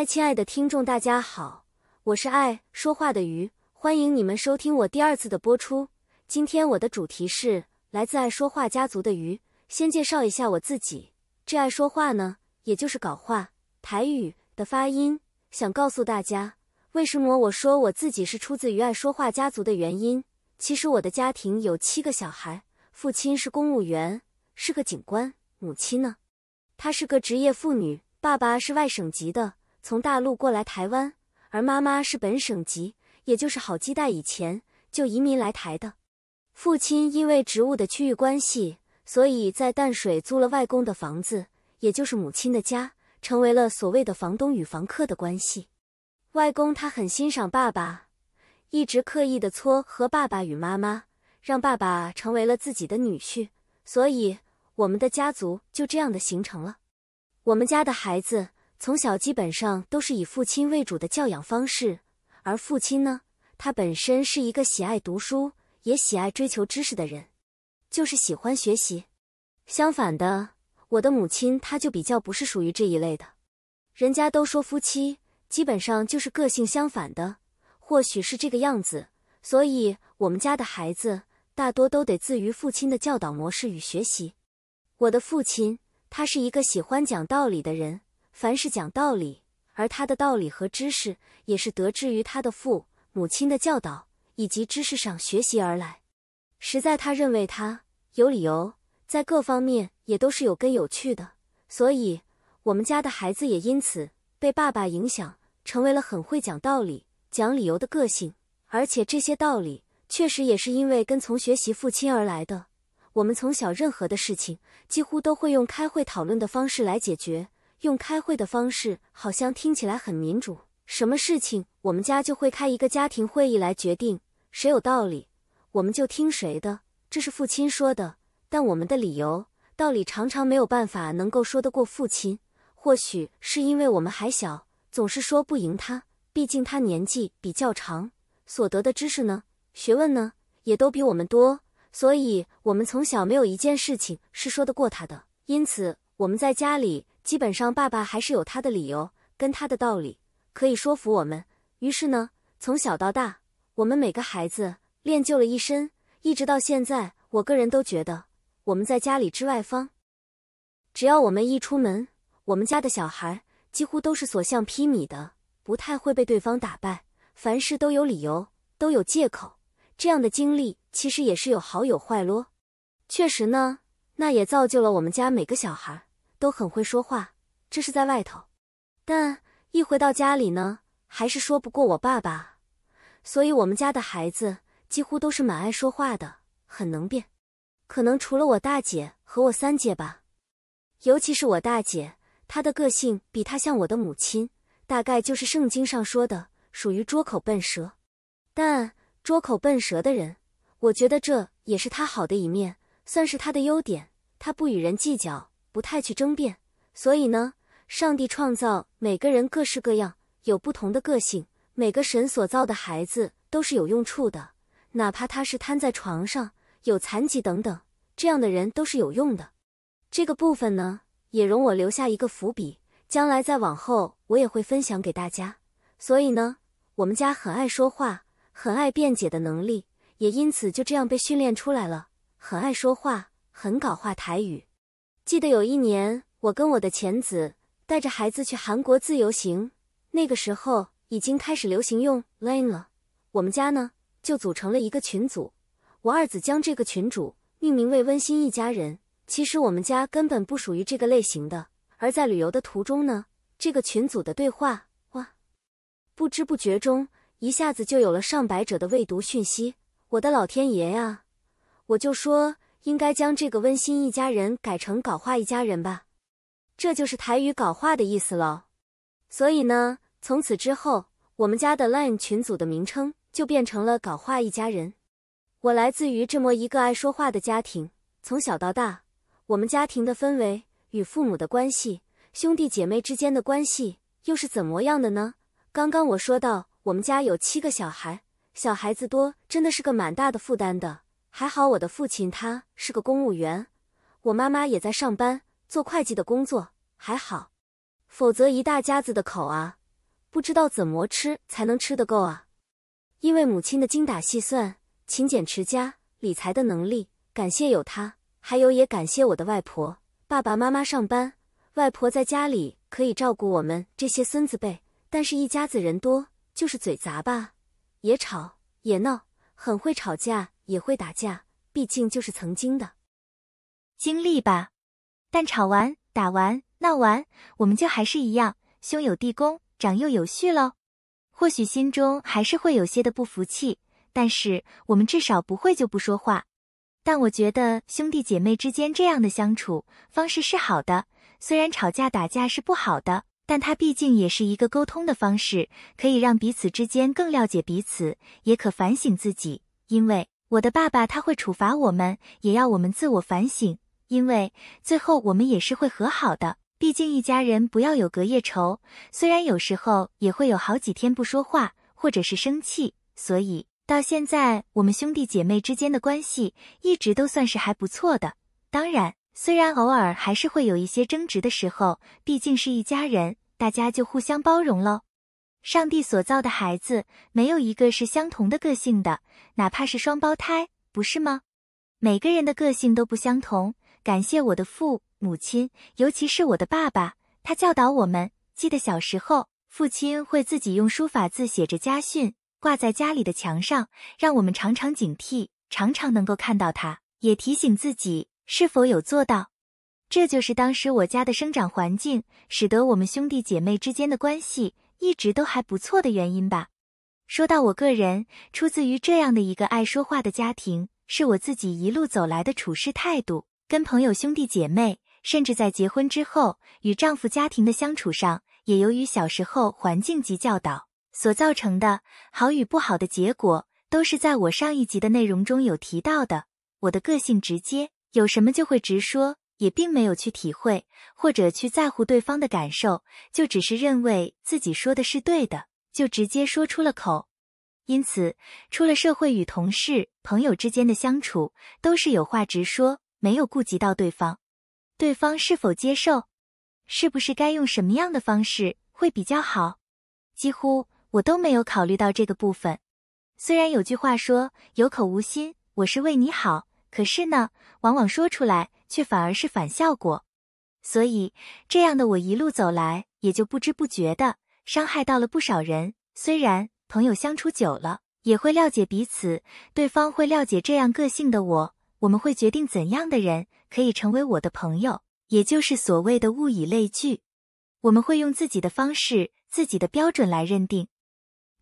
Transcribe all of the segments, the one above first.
嗨，亲爱的听众，大家好，我是爱说话的鱼，欢迎你们收听我第二次的播出。今天我的主题是来自爱说话家族的鱼。先介绍一下我自己，这爱说话呢，也就是搞话台语的发音。想告诉大家，为什么我说我自己是出自于爱说话家族的原因。其实我的家庭有七个小孩，父亲是公务员，是个警官；母亲呢，她是个职业妇女；爸爸是外省籍的。从大陆过来台湾，而妈妈是本省籍，也就是好几代以前就移民来台的。父亲因为职务的区域关系，所以在淡水租了外公的房子，也就是母亲的家，成为了所谓的房东与房客的关系。外公他很欣赏爸爸，一直刻意的撮合爸爸与妈妈，让爸爸成为了自己的女婿，所以我们的家族就这样的形成了。我们家的孩子。从小基本上都是以父亲为主的教养方式，而父亲呢，他本身是一个喜爱读书，也喜爱追求知识的人，就是喜欢学习。相反的，我的母亲她就比较不是属于这一类的。人家都说夫妻基本上就是个性相反的，或许是这个样子，所以我们家的孩子大多都得自于父亲的教导模式与学习。我的父亲他是一个喜欢讲道理的人。凡是讲道理，而他的道理和知识也是得志于他的父母亲的教导以及知识上学习而来。实在他认为他有理由，在各方面也都是有根有据的，所以我们家的孩子也因此被爸爸影响，成为了很会讲道理、讲理由的个性。而且这些道理确实也是因为跟从学习父亲而来的。我们从小任何的事情，几乎都会用开会讨论的方式来解决。用开会的方式，好像听起来很民主。什么事情，我们家就会开一个家庭会议来决定，谁有道理，我们就听谁的。这是父亲说的，但我们的理由、道理常常没有办法能够说得过父亲。或许是因为我们还小，总是说不赢他。毕竟他年纪比较长，所得的知识呢、学问呢，也都比我们多，所以我们从小没有一件事情是说得过他的。因此，我们在家里。基本上，爸爸还是有他的理由跟他的道理可以说服我们。于是呢，从小到大，我们每个孩子练就了一身，一直到现在，我个人都觉得我们在家里之外方，只要我们一出门，我们家的小孩几乎都是所向披靡的，不太会被对方打败，凡事都有理由，都有借口。这样的经历其实也是有好有坏咯。确实呢，那也造就了我们家每个小孩。都很会说话，这是在外头，但一回到家里呢，还是说不过我爸爸。所以，我们家的孩子几乎都是蛮爱说话的，很能辩。可能除了我大姐和我三姐吧，尤其是我大姐，她的个性比她像我的母亲，大概就是圣经上说的，属于拙口笨舌。但拙口笨舌的人，我觉得这也是他好的一面，算是他的优点。他不与人计较。不太去争辩，所以呢，上帝创造每个人各式各样，有不同的个性。每个神所造的孩子都是有用处的，哪怕他是瘫在床上、有残疾等等，这样的人都是有用的。这个部分呢，也容我留下一个伏笔，将来再往后我也会分享给大家。所以呢，我们家很爱说话，很爱辩解的能力，也因此就这样被训练出来了，很爱说话，很搞话台语。记得有一年，我跟我的前子带着孩子去韩国自由行，那个时候已经开始流行用 Line 了。我们家呢就组成了一个群组，我二子将这个群主命名为“温馨一家人”。其实我们家根本不属于这个类型的。而在旅游的途中呢，这个群组的对话，哇，不知不觉中一下子就有了上百者的未读讯息。我的老天爷呀！我就说。应该将这个温馨一家人改成搞话一家人吧，这就是台语搞话的意思喽。所以呢，从此之后，我们家的 LINE 群组的名称就变成了搞话一家人。我来自于这么一个爱说话的家庭，从小到大，我们家庭的氛围与父母的关系、兄弟姐妹之间的关系又是怎么样的呢？刚刚我说到，我们家有七个小孩，小孩子多，真的是个蛮大的负担的。还好我的父亲他是个公务员，我妈妈也在上班做会计的工作，还好，否则一大家子的口啊，不知道怎么吃才能吃得够啊。因为母亲的精打细算、勤俭持家、理财的能力，感谢有她，还有也感谢我的外婆。爸爸妈妈上班，外婆在家里可以照顾我们这些孙子辈。但是，一家子人多，就是嘴杂吧，也吵也闹，很会吵架，也会打架。毕竟就是曾经的经历吧。但吵完、打完、闹完，我们就还是一样，兄友弟恭，长幼有序喽。或许心中还是会有些的不服气，但是我们至少不会就不说话。但我觉得兄弟姐妹之间这样的相处方式是好的，虽然吵架打架是不好的，但它毕竟也是一个沟通的方式，可以让彼此之间更了解彼此，也可反省自己。因为我的爸爸他会处罚我们，也要我们自我反省，因为最后我们也是会和好的。毕竟一家人不要有隔夜仇，虽然有时候也会有好几天不说话，或者是生气，所以到现在我们兄弟姐妹之间的关系一直都算是还不错的。当然，虽然偶尔还是会有一些争执的时候，毕竟是一家人，大家就互相包容喽。上帝所造的孩子没有一个是相同的个性的，哪怕是双胞胎，不是吗？每个人的个性都不相同。感谢我的父。母亲，尤其是我的爸爸，他教导我们。记得小时候，父亲会自己用书法字写着家训，挂在家里的墙上，让我们常常警惕，常常能够看到他，也提醒自己是否有做到。这就是当时我家的生长环境，使得我们兄弟姐妹之间的关系一直都还不错的原因吧。说到我个人，出自于这样的一个爱说话的家庭，是我自己一路走来的处事态度，跟朋友兄弟姐妹。甚至在结婚之后，与丈夫家庭的相处上，也由于小时候环境及教导所造成的好与不好的结果，都是在我上一集的内容中有提到的。我的个性直接，有什么就会直说，也并没有去体会或者去在乎对方的感受，就只是认为自己说的是对的，就直接说出了口。因此，出了社会与同事、朋友之间的相处，都是有话直说，没有顾及到对方。对方是否接受，是不是该用什么样的方式会比较好？几乎我都没有考虑到这个部分。虽然有句话说“有口无心”，我是为你好，可是呢，往往说出来却反而是反效果。所以这样的我一路走来，也就不知不觉的伤害到了不少人。虽然朋友相处久了，也会了解彼此，对方会了解这样个性的我，我们会决定怎样的人。可以成为我的朋友，也就是所谓的物以类聚。我们会用自己的方式、自己的标准来认定，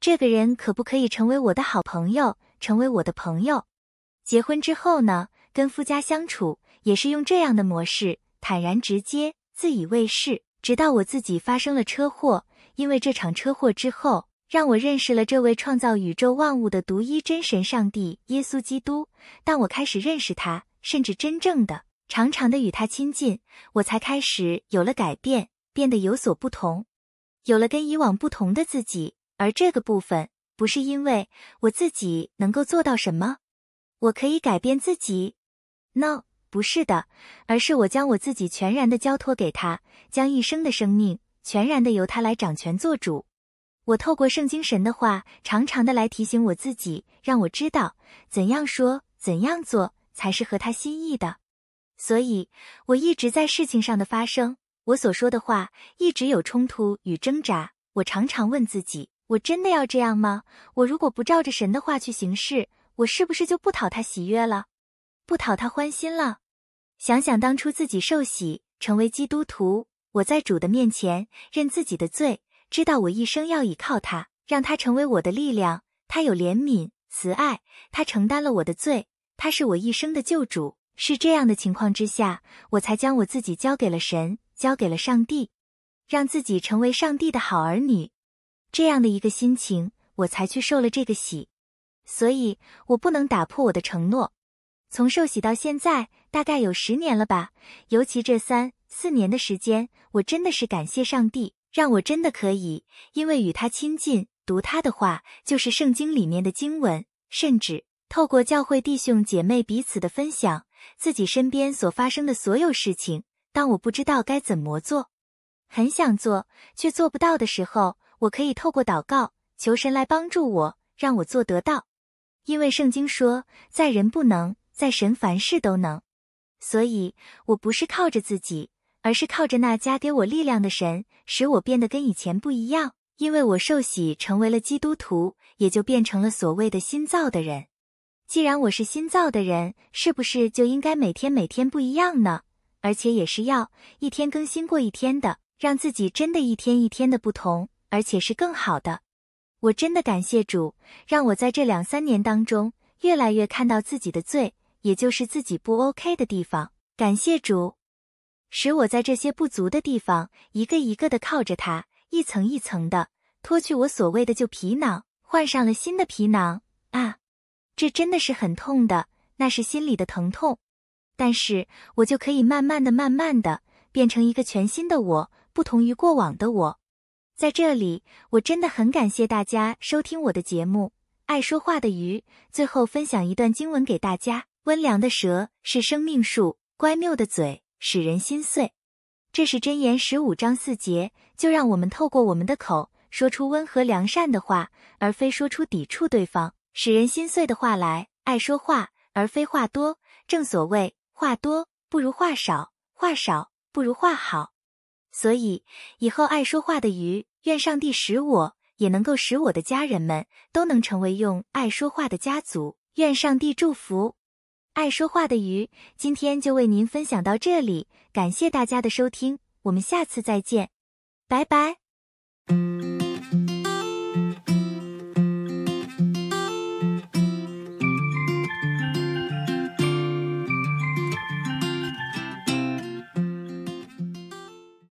这个人可不可以成为我的好朋友，成为我的朋友。结婚之后呢，跟夫家相处也是用这样的模式，坦然直接，自以为是。直到我自己发生了车祸，因为这场车祸之后，让我认识了这位创造宇宙万物的独一真神上帝耶稣基督。当我开始认识他，甚至真正的。长长的与他亲近，我才开始有了改变，变得有所不同，有了跟以往不同的自己。而这个部分不是因为我自己能够做到什么，我可以改变自己。No，不是的，而是我将我自己全然的交托给他，将一生的生命全然的由他来掌权做主。我透过圣经神的话，常常的来提醒我自己，让我知道怎样说、怎样做才是合他心意的。所以，我一直在事情上的发生，我所说的话一直有冲突与挣扎。我常常问自己：我真的要这样吗？我如果不照着神的话去行事，我是不是就不讨他喜悦了，不讨他欢心了？想想当初自己受洗成为基督徒，我在主的面前认自己的罪，知道我一生要倚靠他，让他成为我的力量。他有怜悯、慈爱，他承担了我的罪，他是我一生的救主。是这样的情况之下，我才将我自己交给了神，交给了上帝，让自己成为上帝的好儿女。这样的一个心情，我才去受了这个洗。所以，我不能打破我的承诺。从受洗到现在，大概有十年了吧。尤其这三四年的时间，我真的是感谢上帝，让我真的可以因为与他亲近，读他的话，就是圣经里面的经文，甚至透过教会弟兄姐妹彼此的分享。自己身边所发生的所有事情，当我不知道该怎么做，很想做却做不到的时候，我可以透过祷告求神来帮助我，让我做得到。因为圣经说，在人不能，在神凡事都能。所以，我不是靠着自己，而是靠着那加给我力量的神，使我变得跟以前不一样。因为我受洗成为了基督徒，也就变成了所谓的新造的人。既然我是新造的人，是不是就应该每天每天不一样呢？而且也是要一天更新过一天的，让自己真的一天一天的不同，而且是更好的。我真的感谢主，让我在这两三年当中越来越看到自己的罪，也就是自己不 OK 的地方。感谢主，使我在这些不足的地方一个一个的靠着他，一层一层的脱去我所谓的旧皮囊，换上了新的皮囊啊！这真的是很痛的，那是心里的疼痛。但是我就可以慢慢的、慢慢的变成一个全新的我，不同于过往的我。在这里，我真的很感谢大家收听我的节目。爱说话的鱼，最后分享一段经文给大家：温良的舌是生命树，乖谬的嘴使人心碎。这是箴言十五章四节。就让我们透过我们的口说出温和良善的话，而非说出抵触对方、使人心碎的话来。爱说话，而非话多。正所谓，话多不如话少，话少不如话好。所以以后爱说话的鱼，愿上帝使我也能够使我的家人们都能成为用爱说话的家族。愿上帝祝福爱说话的鱼。今天就为您分享到这里，感谢大家的收听，我们下次再见，拜拜。